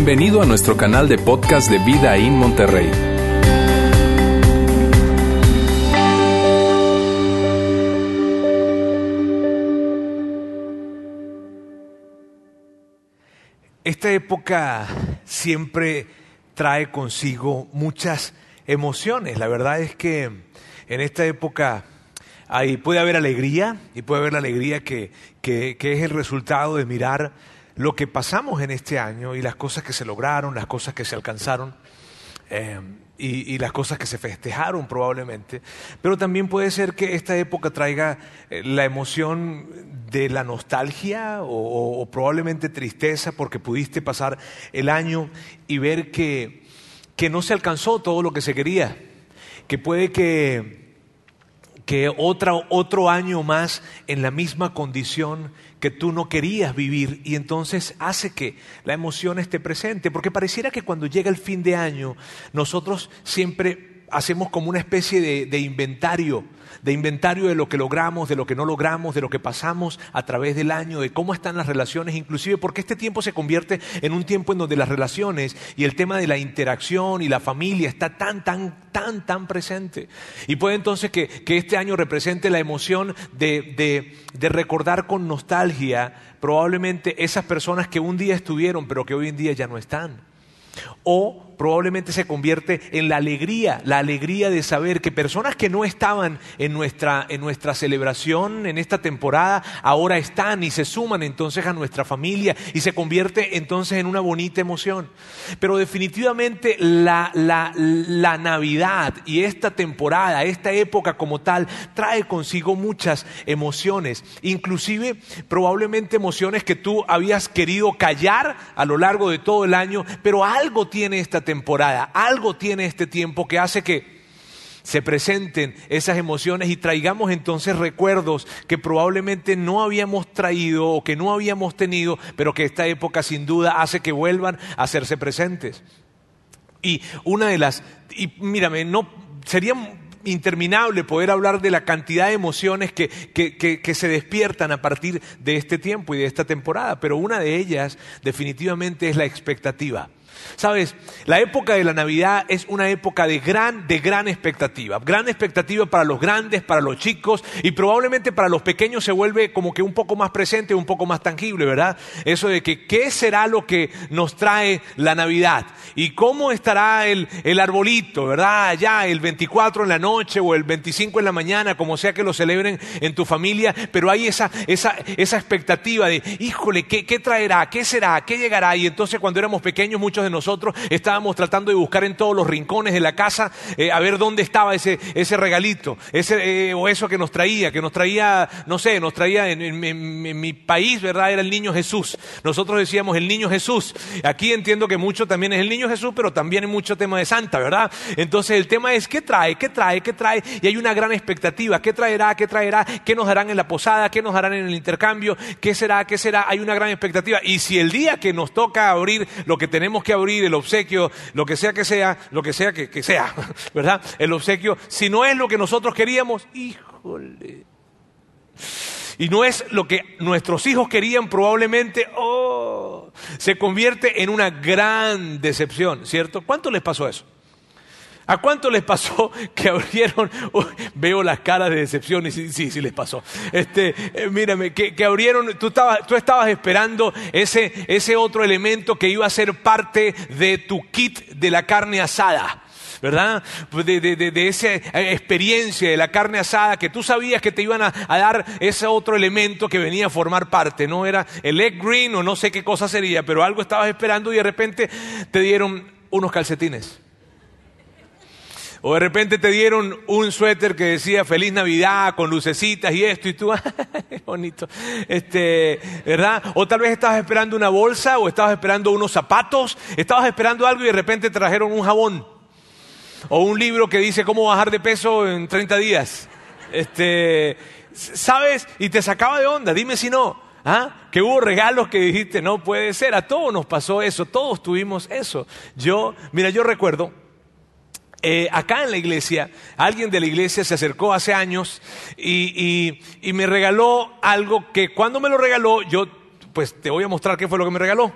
Bienvenido a nuestro canal de podcast de Vida en Monterrey. Esta época siempre trae consigo muchas emociones. La verdad es que en esta época hay, puede haber alegría y puede haber la alegría que, que es el resultado de mirar lo que pasamos en este año y las cosas que se lograron, las cosas que se alcanzaron. Eh, y, las cosas que se festejaron probablemente, pero también puede ser que esta época traiga eh, la emoción de la nostalgia o, probablemente tristeza porque pudiste pasar el año y ver que, que no se alcanzó todo lo que se quería, que puede que que otro año más en la misma condición que tú no querías vivir. Y entonces hace que la emoción esté presente, porque pareciera que cuando llega el fin de año nosotros siempre hacemos como una especie de, inventario de inventario de lo que logramos, de lo que no logramos, de lo que pasamos a través del año, de cómo están las relaciones, inclusive porque este tiempo se convierte en un tiempo en donde las relaciones y el tema de la interacción y la familia está tan, tan, tan, tan presente. Y puede entonces que, este año represente la emoción de, de recordar con nostalgia probablemente esas personas que un día estuvieron, pero que hoy en día ya no están. O probablemente se convierte en la alegría, la alegría de saber que personas que no estaban en nuestra, en nuestra celebración en esta temporada, ahora están y se suman entonces a nuestra familia y se convierte entonces en una bonita emoción. Pero definitivamente la, la, la Navidad y esta temporada, esta época como tal, trae consigo muchas emociones, inclusive probablemente emociones que tú habías querido callar a lo largo de todo el año, pero algo tiene esta temporada. Algo tiene este tiempo que hace que se presenten esas emociones y traigamos entonces recuerdos que probablemente no habíamos traído o que no habíamos tenido, pero que esta época sin duda hace que vuelvan a hacerse presentes. Y una de las, y mírame, no sería interminable poder hablar de la cantidad de emociones que, que, se despiertan a partir de este tiempo y de esta temporada, pero una de ellas definitivamente es la expectativa. Sabes, la época de la Navidad es una época de gran, de gran expectativa. Gran expectativa para los grandes, para los chicos y probablemente para los pequeños se vuelve como que un poco más presente, un poco más tangible, ¿verdad? Eso de que qué será lo que nos trae la Navidad y cómo estará el, el arbolito, ¿verdad? Ya el 24 en la noche o el 25 en la mañana, como sea que lo celebren en tu familia, pero hay esa, esa, esa expectativa de, híjole, ¿qué, ¿qué traerá? ¿Qué será? ¿Qué llegará? Y entonces cuando éramos pequeños muchos nosotros. Estábamos tratando de buscar en todos los rincones de la casa eh, a ver dónde estaba ese, ese regalito, ese, eh, o eso que nos traía, que nos traía, no sé, nos traía en, mi país, ¿verdad? Era el niño Jesús. Nosotros decíamos el niño Jesús. Aquí entiendo que mucho también es el niño Jesús, pero también hay mucho tema de Santa, ¿verdad? Entonces el tema es qué trae, qué trae, qué trae, y hay una gran expectativa, qué traerá, qué traerá, qué nos darán en la posada, qué nos darán en el intercambio, qué será, qué será, hay una gran expectativa. Y si el día que nos toca abrir lo que tenemos que abrir, el obsequio, lo que sea que sea, lo que sea que, sea, ¿verdad? El obsequio, si no es lo que nosotros queríamos, híjole. Y no es lo que nuestros hijos querían, probablemente, oh, se convierte en una gran decepción, ¿cierto? ¿Cuánto les pasó eso? ¿A cuánto les pasó que abrieron? veo las caras de decepción y sí, sí, sí les pasó. Este, eh, mírame, que, abrieron, tú estabas, tú estabas esperando ese, ese otro elemento que iba a ser parte de tu kit de la carne asada. ¿verdad? Pues de, de, esa experiencia de la carne asada que tú sabías que te iban a, a, dar ese otro elemento que venía a formar parte. No era el egg green o no sé qué cosa sería, pero algo estabas esperando y de repente te dieron unos calcetines. O de repente te dieron un suéter que decía Feliz Navidad con lucecitas y esto y tú, bonito. Este, ¿verdad? O tal vez estabas esperando una bolsa o estabas esperando unos zapatos, estabas esperando algo y de repente te trajeron un jabón. O un libro que dice cómo bajar de peso en 30 días. Este, ¿sabes? Y te sacaba de onda, dime si no. ¿Ah? Que hubo regalos que dijiste, no puede ser, a todos nos pasó eso, todos tuvimos eso. Yo, mira, yo recuerdo, eh, acá en la iglesia, alguien de la iglesia se acercó hace años y, y, me regaló algo que cuando me lo regaló, yo pues te voy a mostrar qué fue lo que me regaló.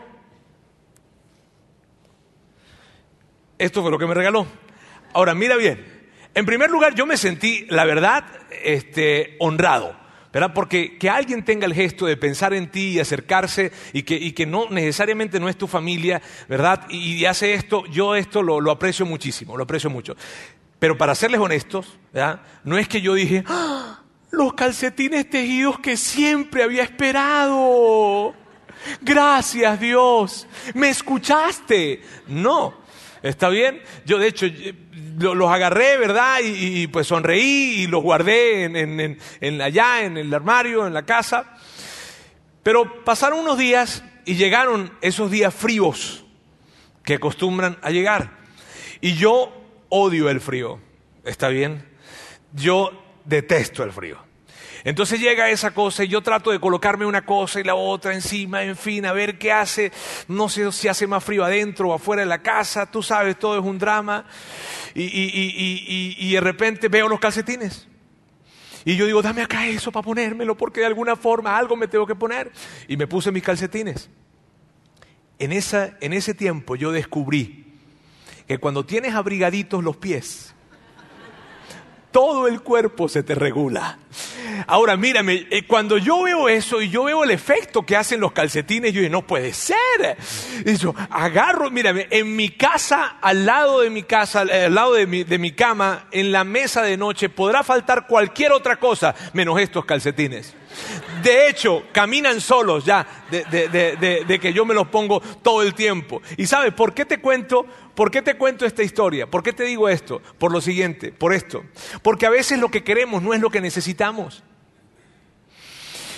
esto fue lo que me regaló. Ahora, mira bien. En primer lugar, yo me sentí, la verdad, este, honrado. ¿Verdad? Porque que alguien tenga el gesto de pensar en ti y acercarse y que, no necesariamente no es tu familia, ¿verdad? Y, hace esto, yo esto lo, aprecio muchísimo, lo aprecio mucho. Pero para serles honestos, ¿verdad? No es que yo dije, ¡Ah! los calcetines tejidos que siempre había esperado. Gracias Dios, me escuchaste. No, ¿está bien? Yo de hecho los agarré, ¿verdad? Y, pues sonreí y los guardé en, allá, en el armario, en la casa. Pero pasaron unos días y llegaron esos días fríos que acostumbran a llegar. Y yo odio el frío, ¿está bien? Yo detesto el frío. Entonces llega esa cosa y yo trato de colocarme una cosa y la otra encima, en fin, a ver qué hace. No sé si hace más frío adentro o afuera de la casa, tú sabes, todo es un drama. Y, de repente veo los calcetines. Y yo digo, dame acá eso para ponérmelo, porque de alguna forma algo me tengo que poner. Y me puse mis calcetines. En, esa, en ese tiempo yo descubrí que cuando tienes abrigaditos los pies, todo el cuerpo se te regula. Ahora, mírame, eh, cuando yo veo eso y yo veo el efecto que hacen los calcetines, yo digo, no puede ser. Y yo agarro, mírame, en mi casa, al lado de mi casa, eh, al lado de mi, de mi cama, en la mesa de noche, podrá faltar cualquier otra cosa menos estos calcetines. De hecho, caminan solos ya, de, que yo me los pongo todo el tiempo. ¿Y sabes por qué te cuento? ¿Por qué te cuento esta historia? ¿Por qué te digo esto? Por lo siguiente, por esto. Porque a veces lo que queremos no es lo que necesitamos.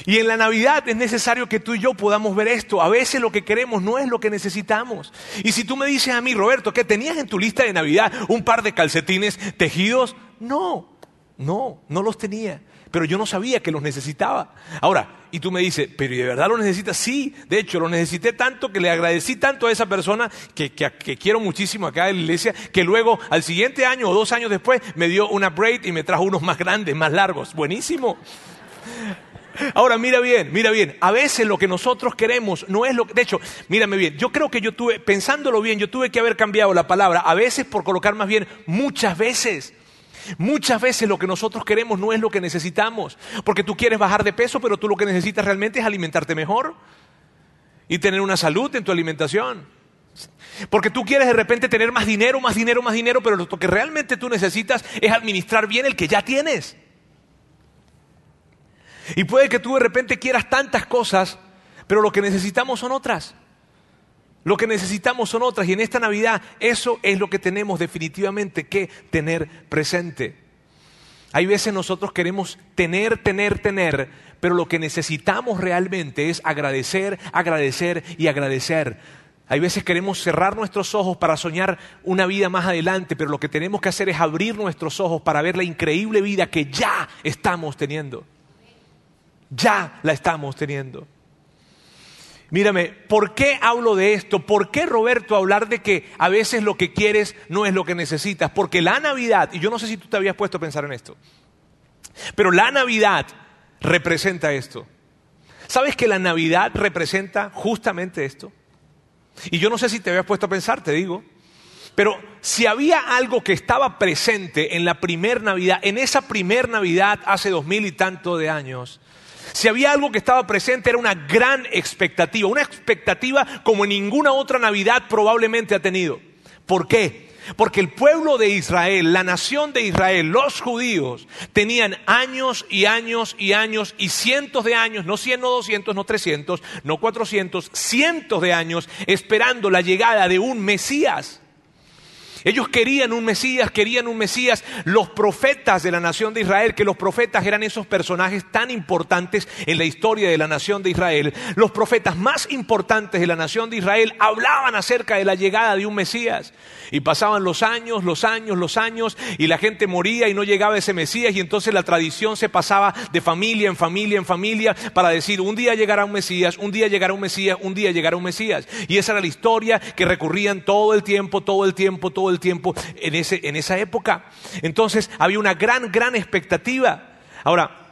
Y en la Navidad es necesario que tú y yo podamos ver esto. A veces lo que queremos no es lo que necesitamos. Y si tú me dices a mí, Roberto, que tenías en tu lista de Navidad un par de calcetines tejidos, no, no, no los tenía pero yo no sabía que los necesitaba. Ahora, y tú me dices, pero de verdad lo necesitas? Sí, de hecho, lo necesité tanto que le agradecí tanto a esa persona que, quiero muchísimo acá en la iglesia, que luego al siguiente año o dos años después me dio una braid y me trajo unos más grandes, más largos. Buenísimo. Ahora, mira bien, mira bien, a veces lo que nosotros queremos no es lo que... De hecho, mírame bien, yo creo que yo tuve, pensándolo bien, yo tuve que haber cambiado la palabra, a veces por colocar más bien, muchas veces. Muchas veces lo que nosotros queremos no es lo que necesitamos, porque tú quieres bajar de peso, pero tú lo que necesitas realmente es alimentarte mejor y tener una salud en tu alimentación. Porque tú quieres de repente tener más dinero, más dinero, más dinero, pero lo que realmente tú necesitas es administrar bien el que ya tienes. Y puede que tú de repente quieras tantas cosas, pero lo que necesitamos son otras. Lo que necesitamos son otras y en esta Navidad eso es lo que tenemos definitivamente que tener presente. Hay veces nosotros queremos tener, tener, tener, pero lo que necesitamos realmente es agradecer, agradecer y agradecer. Hay veces queremos cerrar nuestros ojos para soñar una vida más adelante, pero lo que tenemos que hacer es abrir nuestros ojos para ver la increíble vida que ya estamos teniendo. Ya la estamos teniendo. Mírame, ¿por qué hablo de esto? ¿Por qué, Roberto, hablar de que a veces lo que quieres no es lo que necesitas? Porque la Navidad, y yo no sé si tú te habías puesto a pensar en esto, pero la Navidad representa esto. ¿Sabes que la Navidad representa justamente esto? Y yo no sé si te habías puesto a pensar, te digo, pero si había algo que estaba presente en la primer Navidad, en esa primer Navidad hace dos mil y tanto de años, si había algo que estaba presente era una gran expectativa, una expectativa como ninguna otra Navidad probablemente ha tenido. ¿Por qué? Porque el pueblo de Israel, la nación de Israel, los judíos, tenían años y años y años y cientos de años, no cien, no doscientos, no trescientos, no cuatrocientos, cientos de años esperando la llegada de un Mesías. Ellos querían un Mesías, querían un Mesías. Los profetas de la nación de Israel, que los profetas eran esos personajes tan importantes en la historia de la nación de Israel, los profetas más importantes de la nación de Israel hablaban acerca de la llegada de un Mesías. Y pasaban los años, los años, los años, y la gente moría y no llegaba ese Mesías, y entonces la tradición se pasaba de familia en familia en familia para decir, un día llegará un Mesías, un día llegará un Mesías, un día llegará un Mesías. Y esa era la historia que recurrían todo el tiempo, todo el tiempo, todo el tiempo en, ese, en esa época. Entonces había una gran, gran expectativa. Ahora,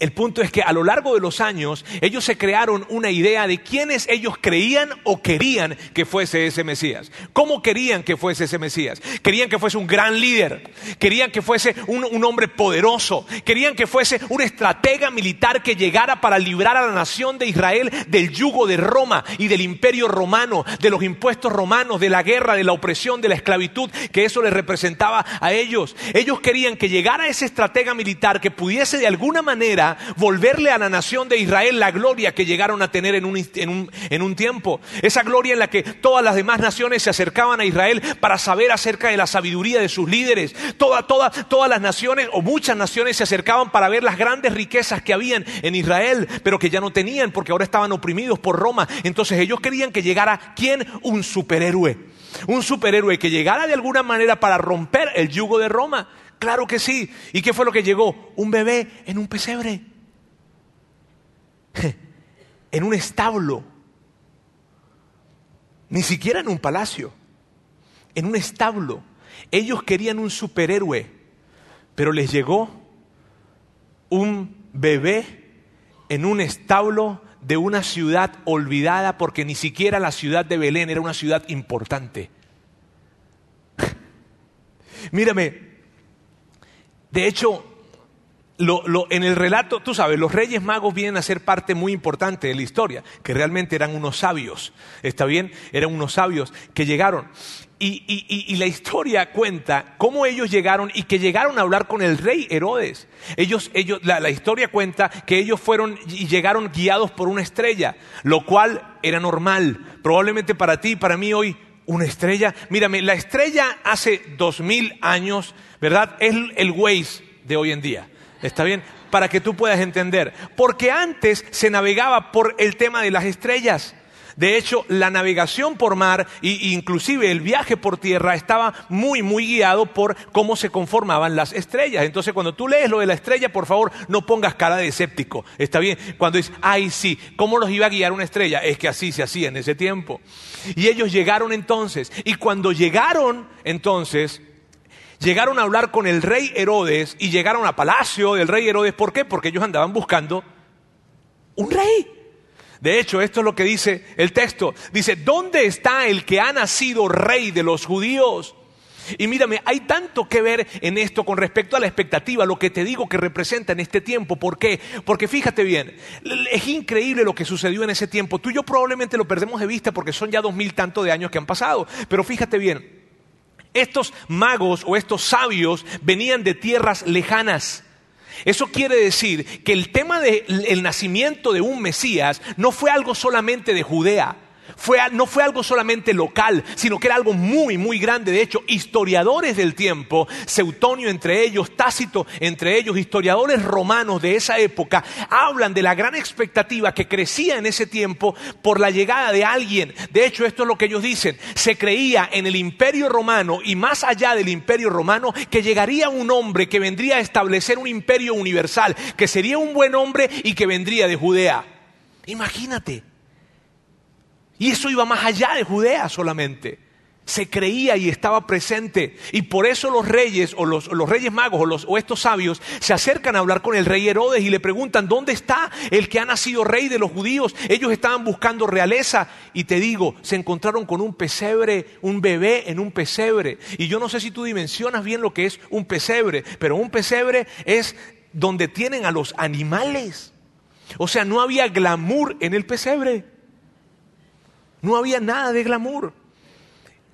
El punto es que a lo largo de los años ellos se crearon una idea de quiénes ellos creían o querían que fuese ese Mesías. ¿Cómo querían que fuese ese Mesías? Querían que fuese un gran líder, querían que fuese un, un, hombre poderoso, querían que fuese un estratega militar que llegara para librar a la nación de Israel del yugo de Roma y del imperio romano, de los impuestos romanos, de la guerra, de la opresión, de la esclavitud, que eso les representaba a ellos. Ellos querían que llegara ese estratega militar que pudiese de alguna manera volverle a la nación de Israel la gloria que llegaron a tener en un, tiempo. Esa gloria en la que todas las demás naciones se acercaban a Israel para saber acerca de la sabiduría de sus líderes. todas las naciones o muchas naciones se acercaban para ver las grandes riquezas que habían en Israel, pero que ya no tenían porque ahora estaban oprimidos por Roma. Entonces ellos querían que llegara quién? Un superhéroe. Un superhéroe que llegara de alguna manera para romper el yugo de Roma. Claro que sí. ¿Y qué fue lo que llegó? Un bebé en un pesebre. En un establo. Ni siquiera en un palacio. En un establo. Ellos querían un superhéroe, pero les llegó un bebé en un establo de una ciudad olvidada porque ni siquiera la ciudad de Belén era una ciudad importante. Mírame, de hecho, en el relato, tú sabes, los reyes magos vienen a ser parte muy importante de la historia, que realmente eran unos sabios, ¿está bien? Eran unos sabios que llegaron. Y, la historia cuenta cómo ellos llegaron y que llegaron a hablar con el rey Herodes. Ellos, ellos, la, la historia cuenta que ellos fueron y llegaron guiados por una estrella, lo cual era normal. Probablemente para ti y para mí hoy, una estrella. Mírame, la estrella hace dos mil años ¿verdad? Es el Waze de hoy en día. ¿Está bien? Para que tú puedas entender. Porque antes se navegaba por el tema de las estrellas. De hecho, la navegación por mar e inclusive el viaje por tierra estaba muy, muy guiado por cómo se conformaban las estrellas. Entonces, cuando tú lees lo de la estrella, por favor, no pongas cara de escéptico. ¿Está bien? Cuando dices, ay, sí, ¿cómo los iba a guiar una estrella? Es que así se hacía en ese tiempo. Y ellos llegaron entonces. Y cuando llegaron entonces, llegaron a hablar con el rey Herodes y llegaron a palacio del rey Herodes. ¿Por qué? Porque ellos andaban buscando un rey. De hecho, esto es lo que dice el texto. Dice, ¿dónde está el que ha nacido rey de los judíos? Y mírame, hay tanto que ver en esto con respecto a la expectativa, lo que te digo que representa en este tiempo. ¿Por qué? Porque fíjate bien, es increíble lo que sucedió en ese tiempo. Tú y yo probablemente lo perdemos de vista porque son ya dos mil tanto de años que han pasado. Pero fíjate bien, estos magos o estos sabios venían de tierras lejanas. Eso quiere decir que el tema del nacimiento de un Mesías no fue algo solamente de Judea no fue algo solamente local, sino que era algo muy, muy grande. De hecho, historiadores del tiempo, Seutonio entre ellos, Tácito entre ellos, historiadores romanos de esa época, hablan de la gran expectativa que crecía en ese tiempo por la llegada de alguien. De hecho, esto es lo que ellos dicen. Se creía en el imperio romano y más allá del imperio romano que llegaría un hombre que vendría a establecer un imperio universal, que sería un buen hombre y que vendría de Judea. Imagínate. Y eso iba más allá de Judea solamente. Se creía y estaba presente. Y por eso los reyes o los, reyes magos o, los, o estos sabios se acercan a hablar con el rey Herodes y le preguntan, ¿dónde está el que ha nacido rey de los judíos? Ellos estaban buscando realeza y te digo, se encontraron con un pesebre, un bebé en un pesebre. Y yo no sé si tú dimensionas bien lo que es un pesebre, pero un pesebre es donde tienen a los animales. O sea, no había glamour en el pesebre. No había nada de glamour.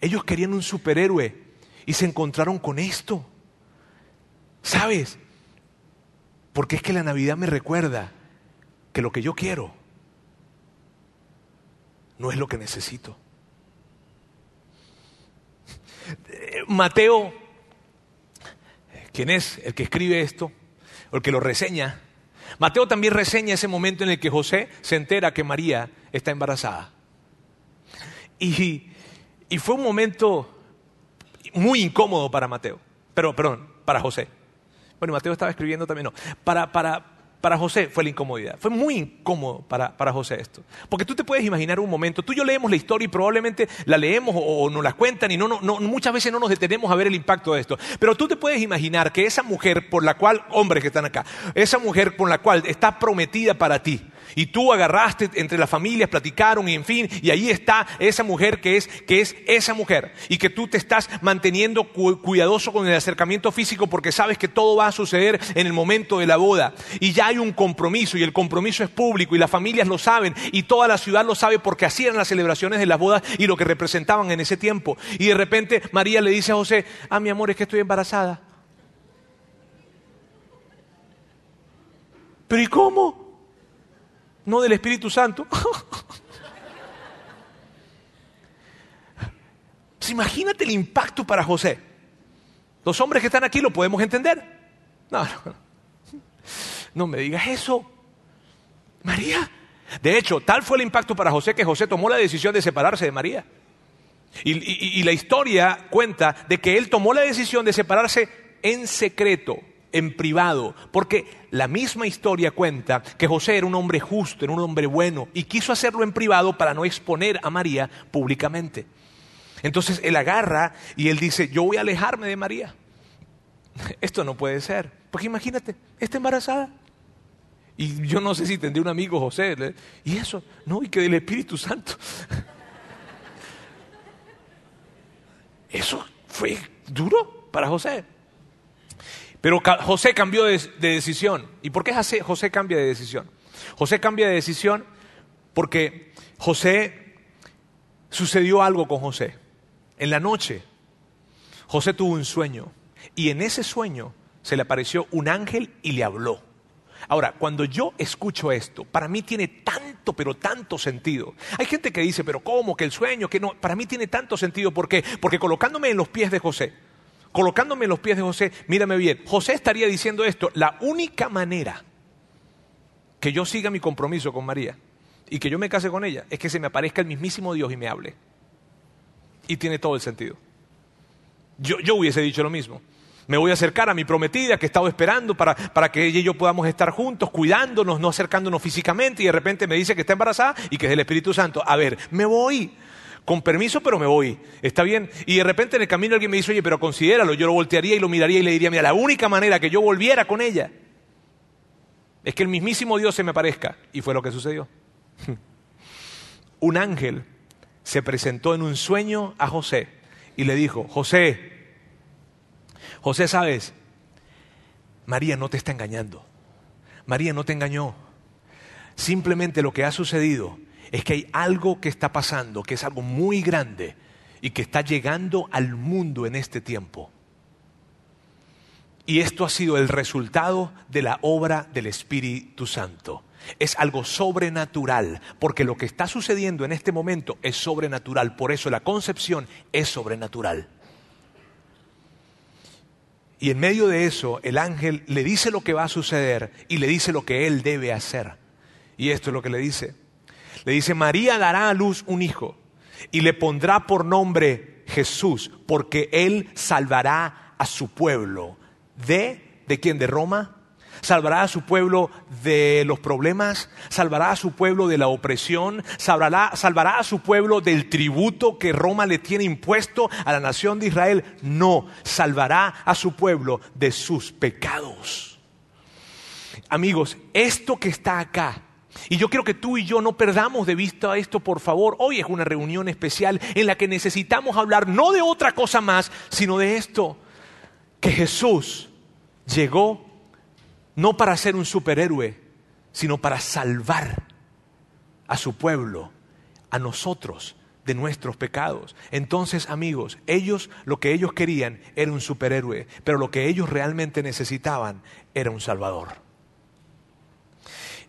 Ellos querían un superhéroe y se encontraron con esto. ¿Sabes? Porque es que la Navidad me recuerda que lo que yo quiero no es lo que necesito. Mateo, quien es el que escribe esto, o el que lo reseña, Mateo también reseña ese momento en el que José se entera que María está embarazada. Y, fue un momento muy incómodo para Mateo, pero perdón, para José. Bueno, Mateo estaba escribiendo también, no, para, José fue la incomodidad. Fue muy incómodo para, José esto. Porque tú te puedes imaginar un momento, tú y yo leemos la historia y probablemente la leemos o, nos la cuentan y no, no, muchas veces no nos detenemos a ver el impacto de esto. Pero tú te puedes imaginar que esa mujer por la cual, hombres que están acá, esa mujer por la cual está prometida para ti, y tú agarraste entre las familias, platicaron y en fin, y ahí está esa mujer que es, que es esa mujer. Y que tú te estás manteniendo cuidadoso con el acercamiento físico porque sabes que todo va a suceder en el momento de la boda. Y ya hay un compromiso y el compromiso es público y las familias lo saben y toda la ciudad lo sabe porque así eran las celebraciones de las bodas y lo que representaban en ese tiempo. Y de repente María le dice a José, ah, mi amor, es que estoy embarazada. ¿Pero y cómo? No del Espíritu Santo. pues imagínate el impacto para José. Los hombres que están aquí lo podemos entender. No, no, no me digas eso. María. De hecho, tal fue el impacto para José que José tomó la decisión de separarse de María. y la historia cuenta de que él tomó la decisión de separarse en secreto en privado, porque la misma historia cuenta que José era un hombre justo, era un hombre bueno, y quiso hacerlo en privado para no exponer a María públicamente. Entonces él agarra y él dice, yo voy a alejarme de María. Esto no puede ser, porque imagínate, está embarazada. Y yo no sé si tendría un amigo José, y eso, no, y que del Espíritu Santo. Eso fue duro para José. Pero José cambió de, decisión. ¿Y por qué José cambia de decisión? José cambia de decisión porque José sucedió algo con José. En la noche, José tuvo un sueño y en ese sueño se le apareció un ángel y le habló. Ahora, cuando yo escucho esto, para mí tiene tanto, pero tanto sentido. Hay gente que dice, pero ¿cómo? Que el sueño, que no. Para mí tiene tanto sentido. ¿Por qué? Porque colocándome en los pies de José, colocándome en los pies de José, mírame bien, José estaría diciendo esto, la única manera que yo siga mi compromiso con María y que yo me case con ella es que se me aparezca el mismísimo Dios y me hable. Y tiene todo el sentido. Yo, yo hubiese dicho lo mismo. Me voy a acercar a mi prometida que he estado esperando para, para, que ella y yo podamos estar juntos, cuidándonos, no acercándonos físicamente, y de repente me dice que está embarazada y que es del Espíritu Santo. A ver, me voy con permiso, pero me voy. ¿Está bien? Y de repente en el camino alguien me dice, oye, pero considéralo. Yo lo voltearía y lo miraría y le diría, mira, la única manera que yo volviera con ella es que el mismísimo Dios se me parezca. Y fue lo que sucedió. un ángel se presentó en un sueño a José y le dijo, José, José, sabes, María no te está engañando. María no te engañó. Simplemente lo que ha sucedido es que hay algo que está pasando, que es algo muy grande y que está llegando al mundo en este tiempo. Y esto ha sido el resultado de la obra del Espíritu Santo. Es algo sobrenatural, porque lo que está sucediendo en este momento es sobrenatural, por eso la concepción es sobrenatural. Y en medio de eso, el ángel le dice lo que va a suceder y le dice lo que él debe hacer. Y esto es lo que le dice. Le dice, María dará a luz un hijo y le pondrá por nombre Jesús, porque él salvará a su pueblo. ¿De? ¿De quién? ¿De Roma? salvará a su pueblo de los problemas, salvará a su pueblo de la opresión, salvará, salvará, a su pueblo del tributo que Roma le tiene impuesto a la nación de Israel. No, salvará a su pueblo de sus pecados. Amigos, esto que está acá y yo quiero que tú y yo no perdamos de vista esto, por favor. Hoy es una reunión especial en la que necesitamos hablar no de otra cosa más, sino de esto, que Jesús llegó no para ser un superhéroe, sino para salvar a su pueblo, a nosotros, de nuestros pecados. Entonces, amigos, ellos lo que ellos querían era un superhéroe, pero lo que ellos realmente necesitaban era un salvador.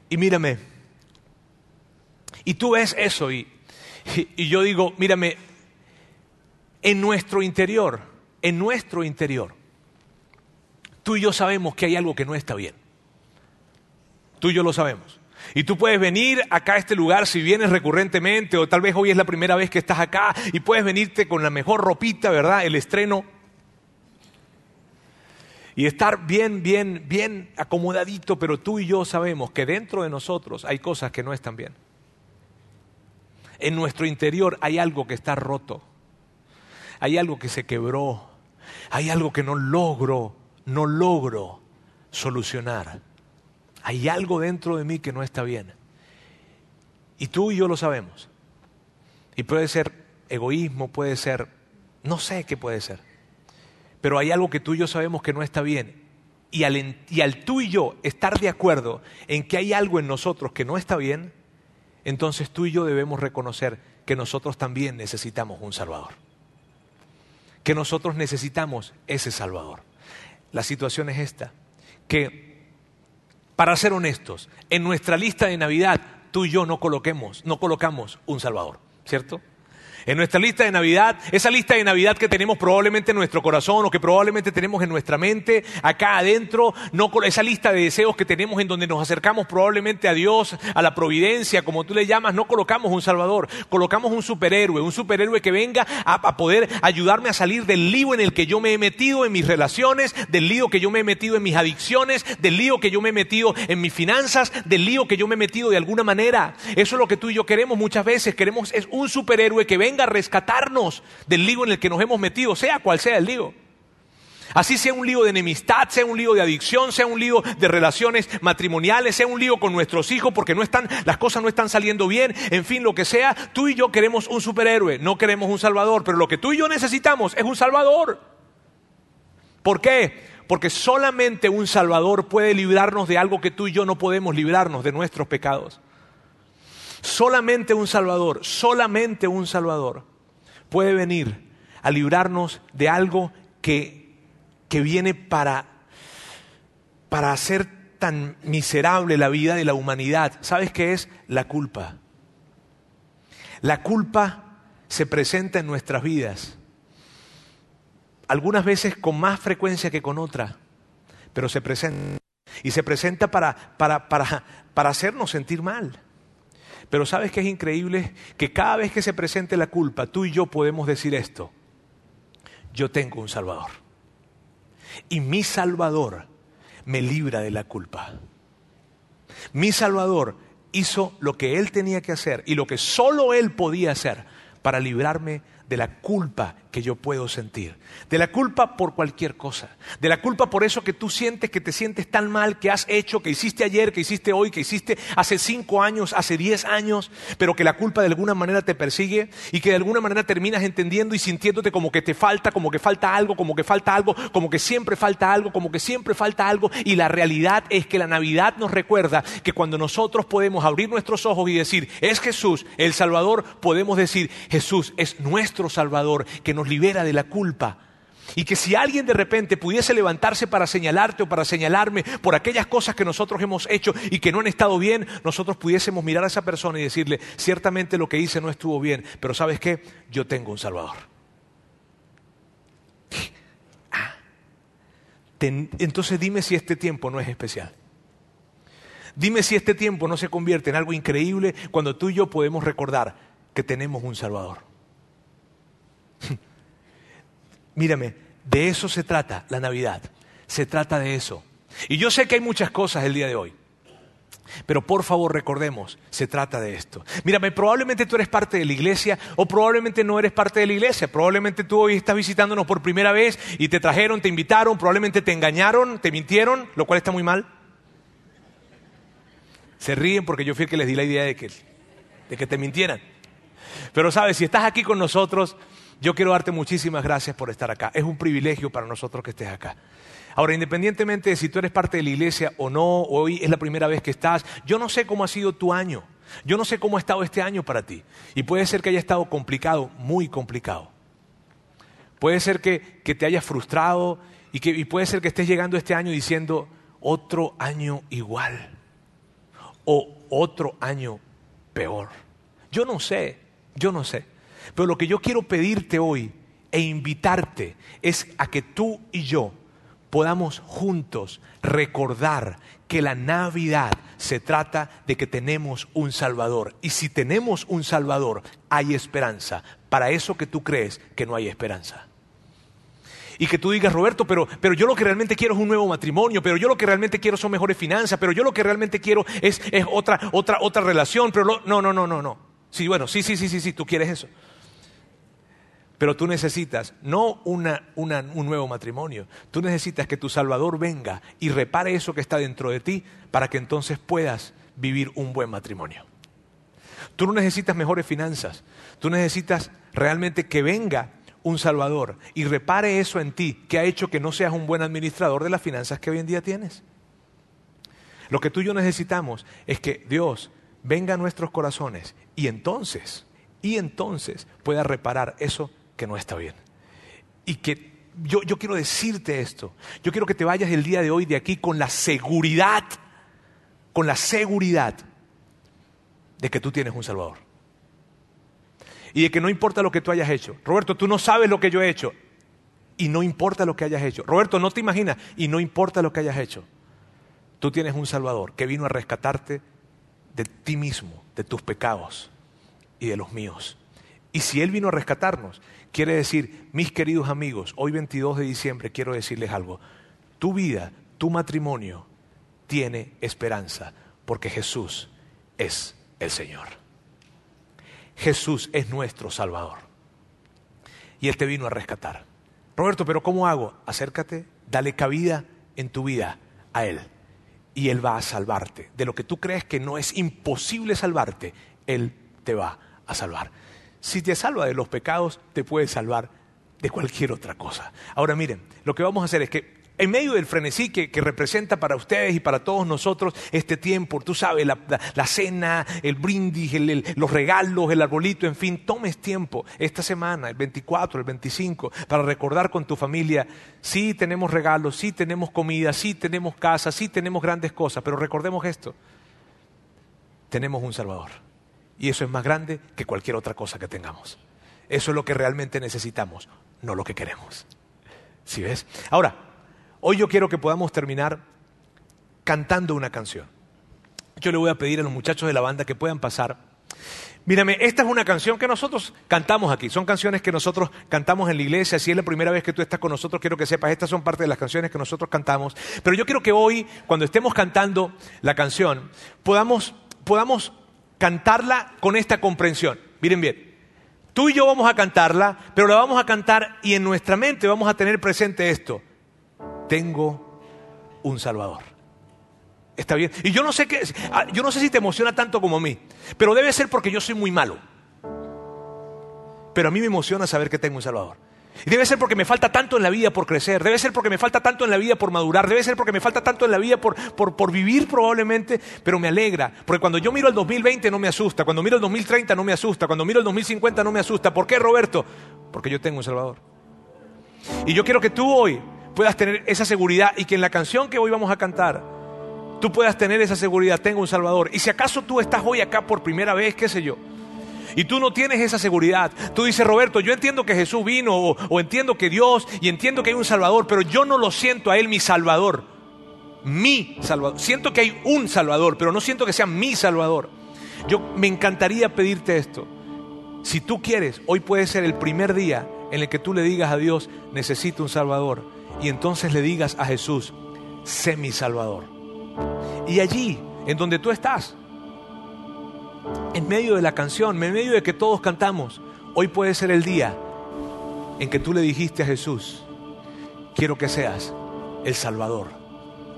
Y mírame, y tú ves eso y, yo digo, mírame, en nuestro interior, en nuestro interior, tú y yo sabemos que hay algo que no está bien. Tú y yo lo sabemos. Y tú puedes venir acá a este lugar si vienes recurrentemente o tal vez hoy es la primera vez que estás acá y puedes venirte con la mejor ropita, ¿verdad? El estreno y estar bien, bien, bien acomodadito, pero tú y yo sabemos que dentro de nosotros hay cosas que no están bien. En nuestro interior hay algo que está roto, hay algo que se quebró, hay algo que no logro, no logro solucionar. Hay algo dentro de mí que no está bien. Y tú y yo lo sabemos. Y puede ser egoísmo, puede ser, no sé qué puede ser. Pero hay algo que tú y yo sabemos que no está bien. Y al, y al tú y yo estar de acuerdo en que hay algo en nosotros que no está bien, entonces tú y yo debemos reconocer que nosotros también necesitamos un Salvador. Que nosotros necesitamos ese Salvador. La situación es esta, que para ser honestos, en nuestra lista de Navidad tú y yo no coloquemos, no colocamos un Salvador, ¿cierto? En nuestra lista de Navidad, esa lista de Navidad que tenemos probablemente en nuestro corazón o que probablemente tenemos en nuestra mente, acá adentro, esa lista de deseos que tenemos en donde nos acercamos probablemente a Dios, a la providencia, como tú le llamas, no colocamos un Salvador, colocamos un superhéroe, un superhéroe que venga a, a poder ayudarme a salir del lío en el que yo me he metido en mis relaciones, del lío que yo me he metido en mis adicciones, del lío que yo me he metido en mis finanzas, del lío que yo me he metido de alguna manera. Eso es lo que tú y yo queremos muchas veces, queremos es un superhéroe que venga venga a rescatarnos del lío en el que nos hemos metido, sea cual sea el lío. Así sea un lío de enemistad, sea un lío de adicción, sea un lío de relaciones matrimoniales, sea un lío con nuestros hijos porque no están, las cosas no están saliendo bien, en fin, lo que sea, tú y yo queremos un superhéroe, no queremos un salvador, pero lo que tú y yo necesitamos es un salvador. ¿Por qué? Porque solamente un salvador puede librarnos de algo que tú y yo no podemos librarnos, de nuestros pecados. Solamente un Salvador, solamente un Salvador puede venir a librarnos de algo que, que viene para, para hacer tan miserable la vida de la humanidad. ¿Sabes qué es? La culpa. La culpa se presenta en nuestras vidas, algunas veces con más frecuencia que con otra, pero se presenta. Y se presenta para, para, para, para hacernos sentir mal. Pero ¿sabes qué es increíble? Que cada vez que se presente la culpa, tú y yo podemos decir esto. Yo tengo un Salvador. Y mi Salvador me libra de la culpa. Mi Salvador hizo lo que Él tenía que hacer y lo que solo Él podía hacer para librarme de la culpa que yo puedo sentir, de la culpa por cualquier cosa, de la culpa por eso que tú sientes que te sientes tan mal, que has hecho, que hiciste ayer, que hiciste hoy, que hiciste hace cinco años, hace diez años, pero que la culpa de alguna manera te persigue y que de alguna manera terminas entendiendo y sintiéndote como que te falta, como que falta algo, como que falta algo, como que siempre falta algo, como que siempre falta algo. Y la realidad es que la Navidad nos recuerda que cuando nosotros podemos abrir nuestros ojos y decir, es Jesús el Salvador, podemos decir, Jesús es nuestro Salvador que libera de la culpa. Y que si alguien de repente pudiese levantarse para señalarte o para señalarme por aquellas cosas que nosotros hemos hecho y que no han estado bien, nosotros pudiésemos mirar a esa persona y decirle, ciertamente lo que hice no estuvo bien, pero ¿sabes qué? Yo tengo un Salvador. Ah. entonces dime si este tiempo no es especial. Dime si este tiempo no se convierte en algo increíble cuando tú y yo podemos recordar que tenemos un Salvador. Mírame, de eso se trata la Navidad. Se trata de eso. Y yo sé que hay muchas cosas el día de hoy. Pero por favor recordemos, se trata de esto. Mírame, probablemente tú eres parte de la iglesia o probablemente no eres parte de la iglesia. Probablemente tú hoy estás visitándonos por primera vez y te trajeron, te invitaron, probablemente te engañaron, te mintieron, lo cual está muy mal. Se ríen porque yo fui el que les di la idea de que, de que te mintieran. Pero sabes, si estás aquí con nosotros, yo quiero darte muchísimas gracias por estar acá. Es un privilegio para nosotros que estés acá. Ahora, independientemente de si tú eres parte de la iglesia o no, hoy es la primera vez que estás, yo no sé cómo ha sido tu año. Yo no sé cómo ha estado este año para ti. Y puede ser que haya estado complicado, muy complicado. Puede ser que, te hayas frustrado y, que, y puede ser que estés llegando este año diciendo otro año igual o otro año peor. Yo no sé, yo no sé. Pero lo que yo quiero pedirte hoy e invitarte es a que tú y yo podamos juntos recordar que la Navidad se trata de que tenemos un Salvador. Y si tenemos un Salvador, hay esperanza para eso que tú crees que no hay esperanza. y que tú digas, Roberto, pero, pero yo lo que realmente quiero es un nuevo matrimonio, pero yo lo que realmente quiero son mejores finanzas, pero yo lo que realmente quiero es, es otra, otra, otra relación, pero no, no, no, no, no. Sí, bueno, sí, sí, sí, sí, sí, tú quieres eso. Pero tú necesitas no una, un nuevo matrimonio, tú necesitas que tu Salvador venga y repare eso que está dentro de ti para que entonces puedas vivir un buen matrimonio. Tú no necesitas mejores finanzas, tú necesitas realmente que venga un Salvador y repare eso en ti que ha hecho que no seas un buen administrador de las finanzas que hoy en día tienes. Lo que tú y yo necesitamos es que Dios venga a nuestros corazones y entonces, y entonces pueda reparar eso que no está bien. Y que yo, yo quiero decirte esto. Yo quiero que te vayas el día de hoy de aquí con la seguridad, con la seguridad de que tú tienes un Salvador. Y de que no importa lo que tú hayas hecho. Roberto, tú no sabes lo que yo he hecho. Y no importa lo que hayas hecho. Roberto, no te imaginas. Y no importa lo que hayas hecho. Tú tienes un Salvador que vino a rescatarte de ti mismo, de tus pecados y de los míos. Y si Él vino a rescatarnos, quiere decir, mis queridos amigos, hoy 22 de diciembre quiero decirles algo. Tu vida, tu matrimonio tiene esperanza porque Jesús es el Señor. Jesús es nuestro Salvador. Y Él te vino a rescatar. Roberto, pero ¿cómo hago? Acércate, dale cabida en tu vida a Él. Y Él va a salvarte. De lo que tú crees que no es imposible salvarte, Él te va a salvar. Si te salva de los pecados, te puede salvar de cualquier otra cosa. Ahora miren, lo que vamos a hacer es que en medio del frenesí que, representa para ustedes y para todos nosotros este tiempo, tú sabes, la, cena, el brindis, los regalos, el arbolito, en fin, tomes tiempo esta semana, el 24, el 25, para recordar con tu familia, sí tenemos regalos, sí tenemos comida, sí tenemos casa, sí tenemos grandes cosas, pero recordemos esto, tenemos un Salvador. Y eso es más grande que cualquier otra cosa que tengamos. Eso es lo que realmente necesitamos, no lo que queremos. ¿Sí ves? Ahora, hoy yo quiero que podamos terminar cantando una canción. Yo le voy a pedir a los muchachos de la banda que puedan pasar. Mírame, esta es una canción que nosotros cantamos aquí. Son canciones que nosotros cantamos en la iglesia. Si es la primera vez que tú estás con nosotros, quiero que sepas, estas son parte de las canciones que nosotros cantamos. Pero yo quiero que hoy, cuando estemos cantando la canción, podamos, podamos cantarla con esta comprensión. Miren bien, tú y yo vamos a cantarla, pero la vamos a cantar y en nuestra mente vamos a tener presente esto. Tengo un Salvador. ¿Está bien? Y yo no sé qué, ah, yo no sé si te emociona tanto como a mí, pero debe ser porque yo soy muy malo. Pero a mí me emociona saber que tengo un Salvador. Y debe ser porque me falta tanto en la vida por crecer, debe ser porque me falta tanto en la vida por madurar, debe ser porque me falta tanto en la vida por, por, vivir probablemente, pero me alegra. Porque cuando yo miro el 2020 no me asusta, cuando miro el 2030 no me asusta, cuando miro el 2050 no me asusta. ¿Por qué, Roberto? Porque yo tengo un Salvador. Y yo quiero que tú hoy puedas tener esa seguridad y que en la canción que hoy vamos a cantar, tú puedas tener esa seguridad, tengo un Salvador. Y si acaso tú estás hoy acá por primera vez, qué sé yo, y tú no tienes esa seguridad. Tú dices, Roberto, yo entiendo que Jesús vino o, entiendo que Dios y entiendo que hay un Salvador, pero yo no lo siento a Él mi Salvador. Mi Salvador. Siento que hay un Salvador, pero no siento que sea mi Salvador. Yo me encantaría pedirte esto. Si tú quieres, hoy puede ser el primer día en el que tú le digas a Dios, necesito un Salvador. Y entonces le digas a Jesús, sé mi Salvador. Y allí, en donde tú estás, en medio de la canción, en medio de que todos cantamos, hoy puede ser el día en que tú le dijiste a Jesús, quiero que seas el Salvador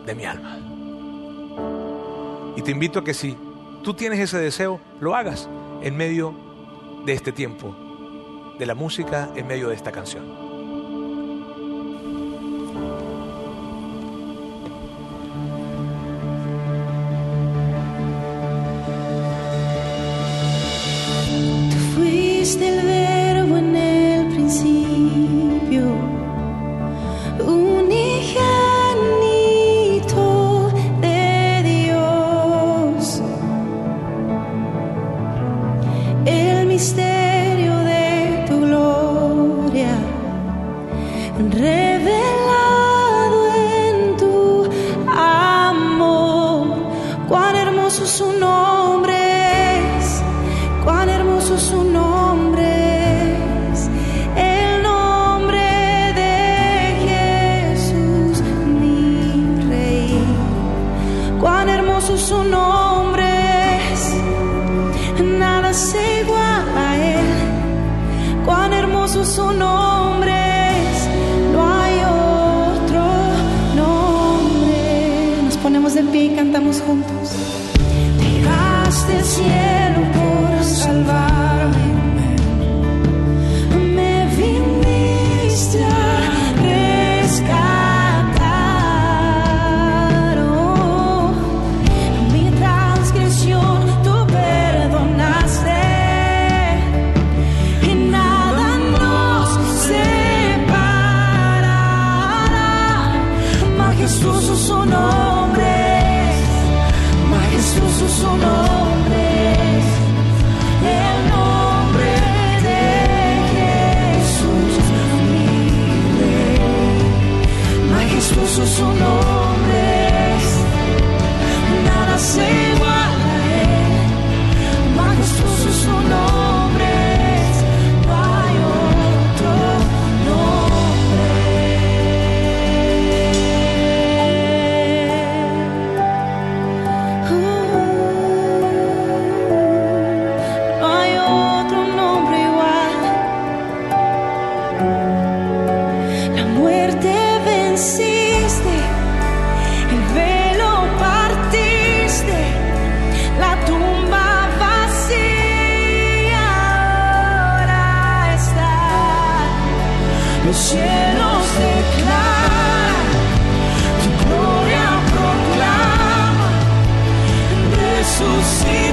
de mi alma. Y te invito a que si tú tienes ese deseo, lo hagas en medio de este tiempo, de la música, en medio de esta canción. Jesús.